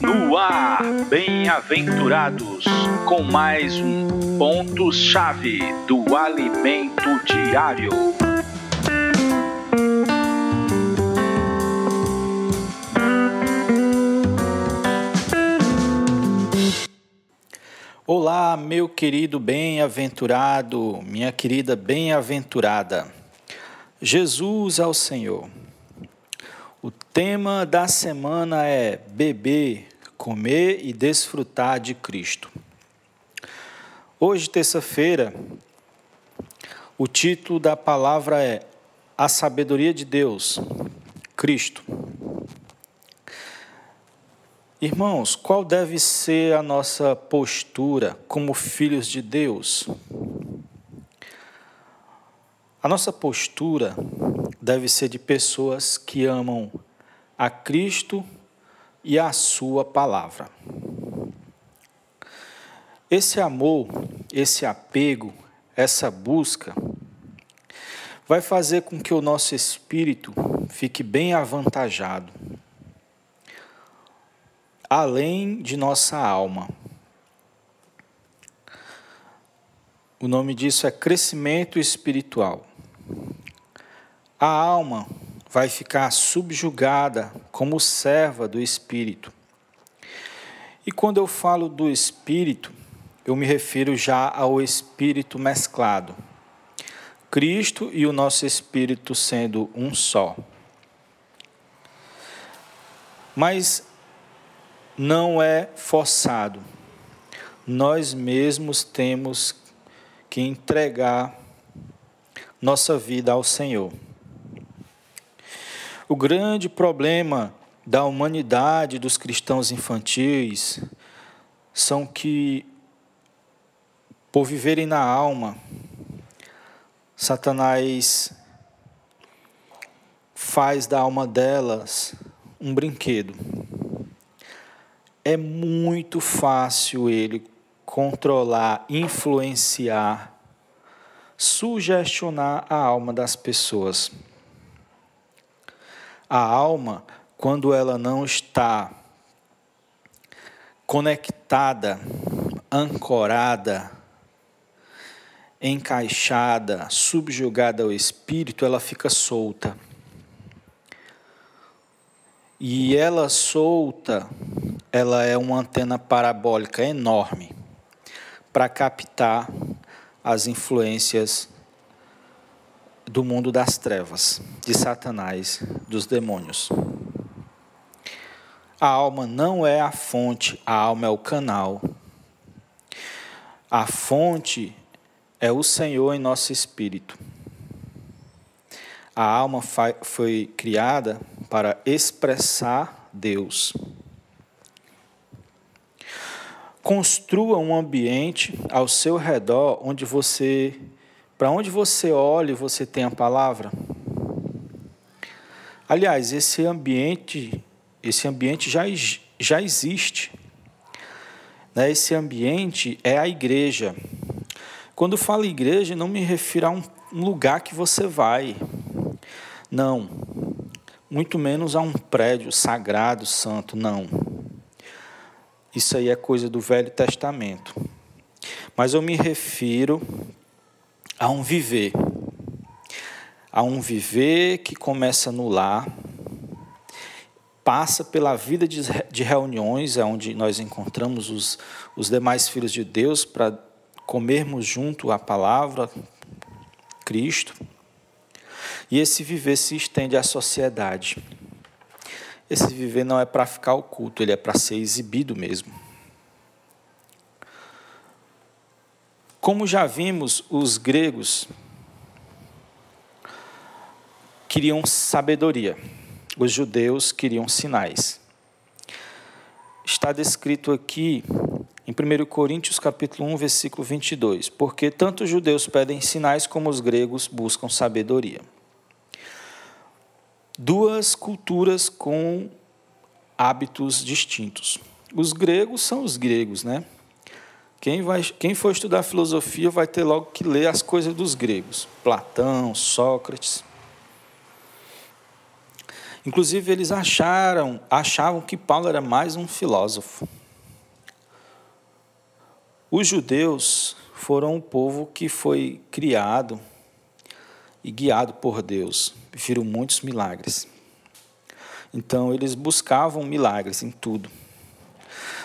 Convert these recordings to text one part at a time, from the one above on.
No ar, bem-aventurados, com mais um ponto-chave do alimento diário. Olá, meu querido bem-aventurado, minha querida bem-aventurada. Jesus ao Senhor. O tema da semana é beber, comer e desfrutar de Cristo. Hoje, terça-feira, o título da palavra é A Sabedoria de Deus, Cristo. Irmãos, qual deve ser a nossa postura como filhos de Deus? A nossa postura deve ser de pessoas que amam a Cristo e a Sua palavra. Esse amor, esse apego, essa busca vai fazer com que o nosso espírito fique bem avantajado, além de nossa alma. O nome disso é crescimento espiritual a alma vai ficar subjugada como serva do espírito. E quando eu falo do espírito, eu me refiro já ao espírito mesclado. Cristo e o nosso espírito sendo um só. Mas não é forçado. Nós mesmos temos que entregar nossa vida ao Senhor. O grande problema da humanidade dos cristãos infantis são que, por viverem na alma, Satanás faz da alma delas um brinquedo. É muito fácil ele controlar, influenciar, sugestionar a alma das pessoas. A alma, quando ela não está conectada, ancorada, encaixada, subjugada ao espírito, ela fica solta. E ela solta, ela é uma antena parabólica enorme para captar as influências do mundo das trevas, de Satanás, dos demônios. A alma não é a fonte, a alma é o canal. A fonte é o Senhor em nosso espírito. A alma foi criada para expressar Deus. Construa um ambiente ao seu redor onde você para onde você olha, você tem a palavra. Aliás, esse ambiente, esse ambiente já, já existe. Né? Esse ambiente é a igreja. Quando falo igreja, não me refiro a um, lugar que você vai. Não. Muito menos a um prédio sagrado, santo, não. Isso aí é coisa do Velho Testamento. Mas eu me refiro a um viver. A um viver que começa no lar, passa pela vida de, reuniões, onde nós encontramos os, os demais filhos de Deus para comermos junto a palavra, Cristo. E esse viver se estende à sociedade. Esse viver não é para ficar oculto, ele é para ser exibido mesmo. Como já vimos, os gregos queriam sabedoria, os judeus queriam sinais. Está descrito aqui em 1 Coríntios capítulo 1, versículo 22, porque tanto os judeus pedem sinais como os gregos buscam sabedoria. Duas culturas com hábitos distintos. Os gregos são os gregos, né? Quem, vai, quem for estudar filosofia vai ter logo que ler as coisas dos gregos, Platão, Sócrates. Inclusive, eles acharam, achavam que Paulo era mais um filósofo. Os judeus foram um povo que foi criado e guiado por Deus, viram muitos milagres. Então, eles buscavam milagres em tudo.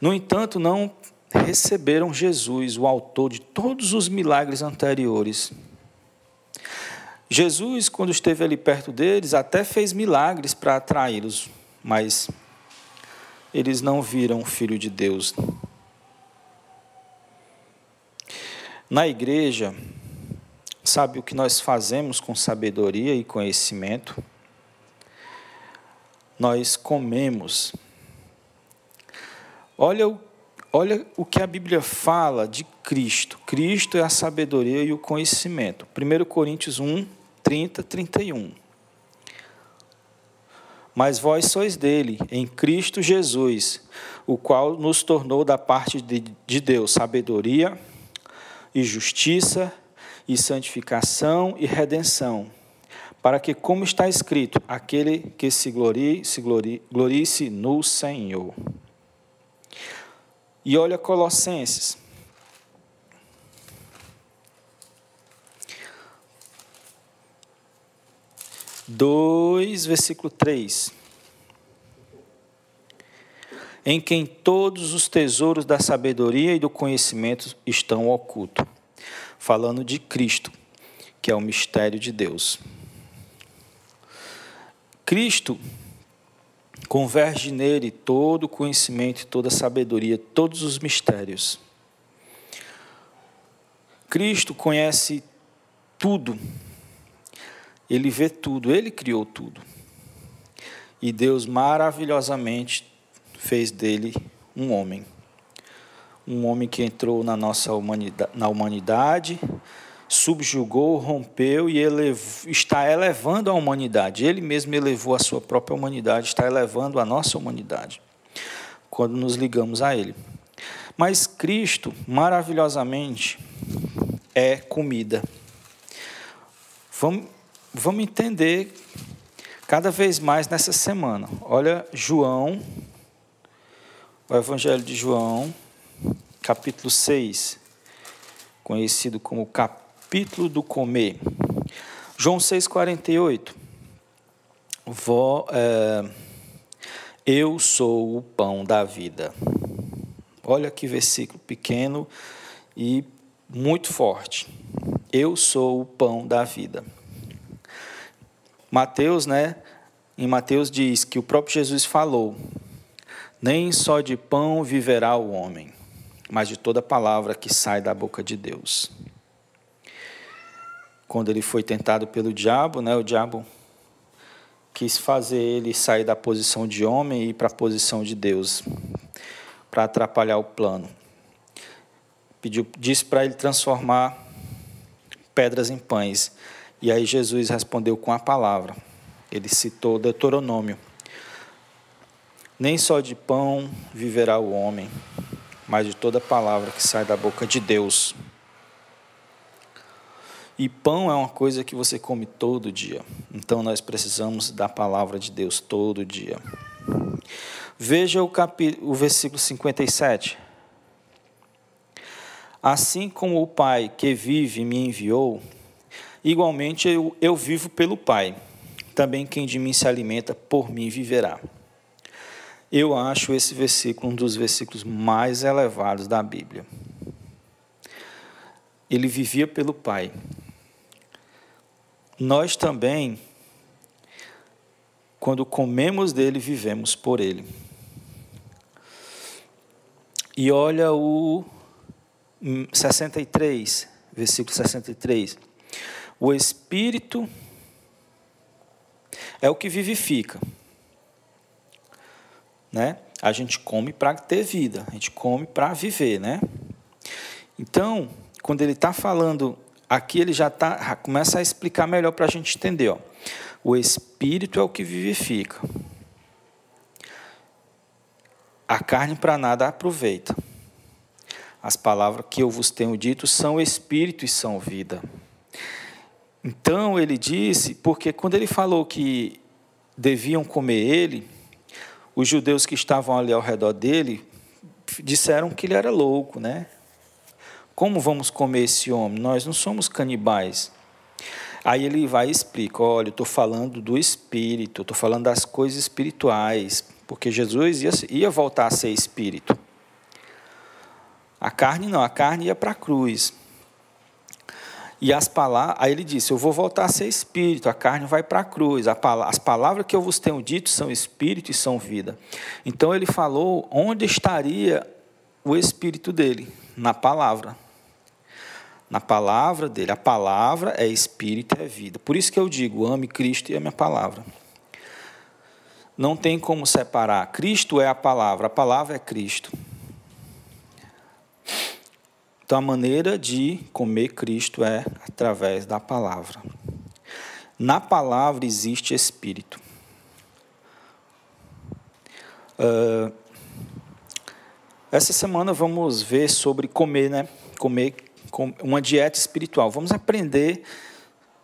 No entanto, não receberam Jesus, o autor de todos os milagres anteriores. Jesus, quando esteve ali perto deles, até fez milagres para atraí-los, mas eles não viram o Filho de Deus. Na igreja, Sabe o que nós fazemos com sabedoria e conhecimento? Nós comemos. Olha o, olha o que a Bíblia fala de Cristo. Cristo é a sabedoria e o conhecimento. 1 Coríntios 1, 30, 31. Mas vós sois dele, em Cristo Jesus, o qual nos tornou da parte de Deus sabedoria e justiça e santificação e redenção, para que, como está escrito, aquele que se glorie, se glorie, glorie-se no Senhor. E olha Colossenses. Dois, versículo 3. Em quem todos os tesouros da sabedoria e do conhecimento estão ocultos falando de Cristo, que é o mistério de Deus. Cristo converge nele todo o conhecimento, toda a sabedoria, todos os mistérios. Cristo conhece tudo, ele vê tudo, ele criou tudo. E Deus maravilhosamente fez dele um homem um homem que entrou na nossa humanidade, na humanidade subjugou, rompeu e está elevando a humanidade. Ele mesmo elevou a sua própria humanidade, está elevando a nossa humanidade quando nos ligamos a Ele. Mas Cristo, maravilhosamente, é comida. Vamos, vamos entender cada vez mais nessa semana. Olha, João, o Evangelho de João, capítulo 6, conhecido como capítulo do comer. João 6,48. Vó, é, eu sou o pão da vida. Olha que versículo pequeno e muito forte. Eu sou o pão da vida. Mateus, né? Em Mateus diz que o próprio Jesus falou: Nem só de pão viverá o homem, mas de toda palavra que sai da boca de Deus. Quando ele foi tentado pelo diabo, né, o diabo quis fazer ele sair da posição de homem e ir para a posição de Deus, para atrapalhar o plano. Pediu, disse para ele transformar pedras em pães. E aí Jesus respondeu com a palavra. Ele citou Deuteronômio. Nem só de pão viverá o homem, mas de toda palavra que sai da boca de Deus. E pão é uma coisa que você come todo dia. Então nós precisamos da palavra de Deus todo dia. Veja o, capi... o versículo 57. Assim como o Pai que vive me enviou, igualmente eu, eu vivo pelo Pai. Também quem de mim se alimenta, por mim viverá. Eu acho esse versículo um dos versículos mais elevados da Bíblia. Ele vivia pelo Pai. Nós também, quando comemos dele, vivemos por ele. E olha o 63, versículo 63. O Espírito é o que vivifica né? A gente come para ter vida, a gente come para viver, né? Então, quando ele está falando aqui, ele já tá, começa a explicar melhor para a gente entender. Ó. O Espírito é o que vivifica. A carne para nada aproveita. As palavras que eu vos tenho dito são Espírito e são vida. Então ele disse, porque quando ele falou que deviam comer ele, os judeus que estavam ali ao redor dele disseram que ele era louco, né? Como vamos comer esse homem? Nós não somos canibais. Aí ele vai e explica: olha, eu estou falando do espírito, estou falando das coisas espirituais, porque Jesus ia, ia voltar a ser espírito. A carne não, a carne ia para a cruz. E as palavras, aí ele disse: Eu vou voltar a ser espírito, a carne vai para a cruz. As palavras que eu vos tenho dito são espírito e são vida. Então ele falou onde estaria o espírito dele, na palavra. Na palavra dele. A palavra é espírito é vida. Por isso que eu digo: ame Cristo e a palavra. Não tem como separar. Cristo é a palavra, a palavra é Cristo. Então, a maneira de comer Cristo é através da palavra. Na palavra existe espírito. Uh, essa semana vamos ver sobre comer, né? Comer uma dieta espiritual. Vamos aprender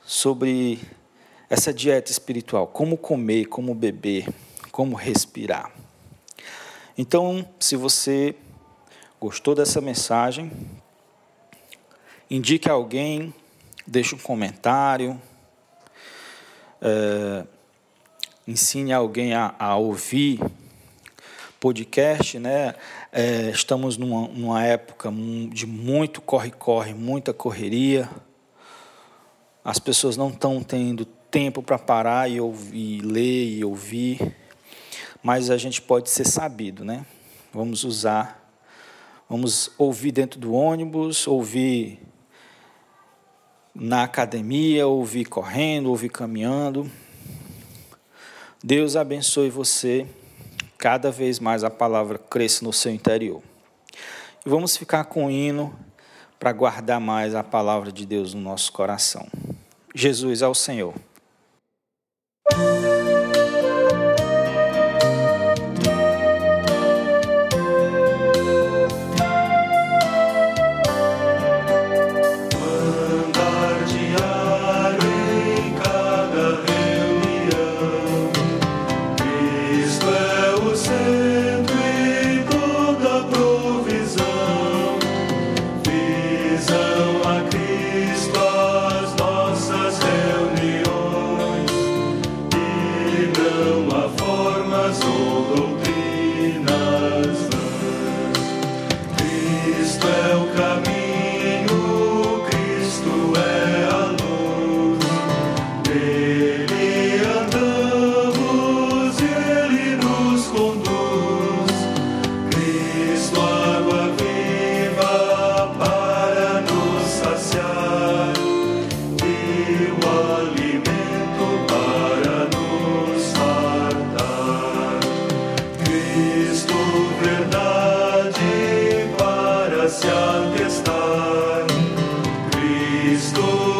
sobre essa dieta espiritual, como comer, como beber, como respirar. Então, se você gostou dessa mensagem, indique alguém, deixe um comentário, é, ensine alguém a, a, ouvir podcast, né? É, estamos numa, numa época de muito corre-corre, muita correria. As pessoas não estão tendo tempo para parar e ouvir, ler e ouvir, mas a gente pode ser sabido, né? Vamos usar, vamos ouvir dentro do ônibus, ouvir na academia, ouvir correndo, ouvir caminhando. Deus abençoe você, cada vez mais a palavra cresça no seu interior. E vamos ficar com o hino para guardar mais a palavra de Deus no nosso coração. Jesus é o Senhor.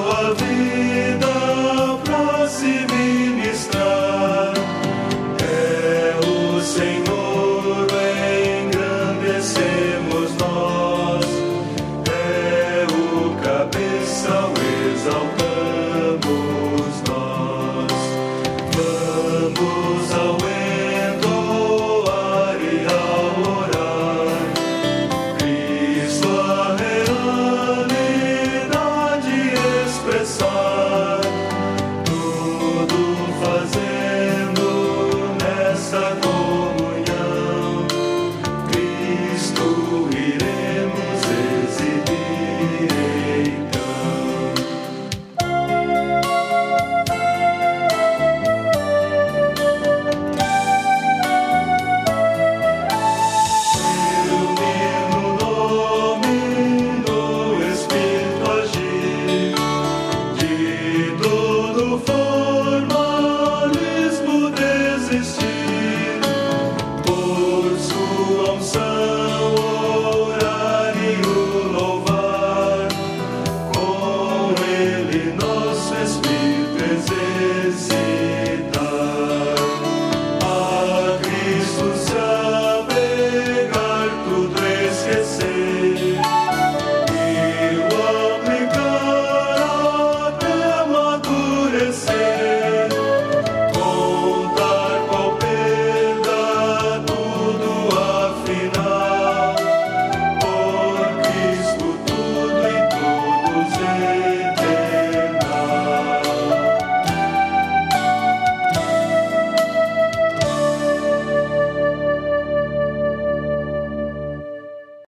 love.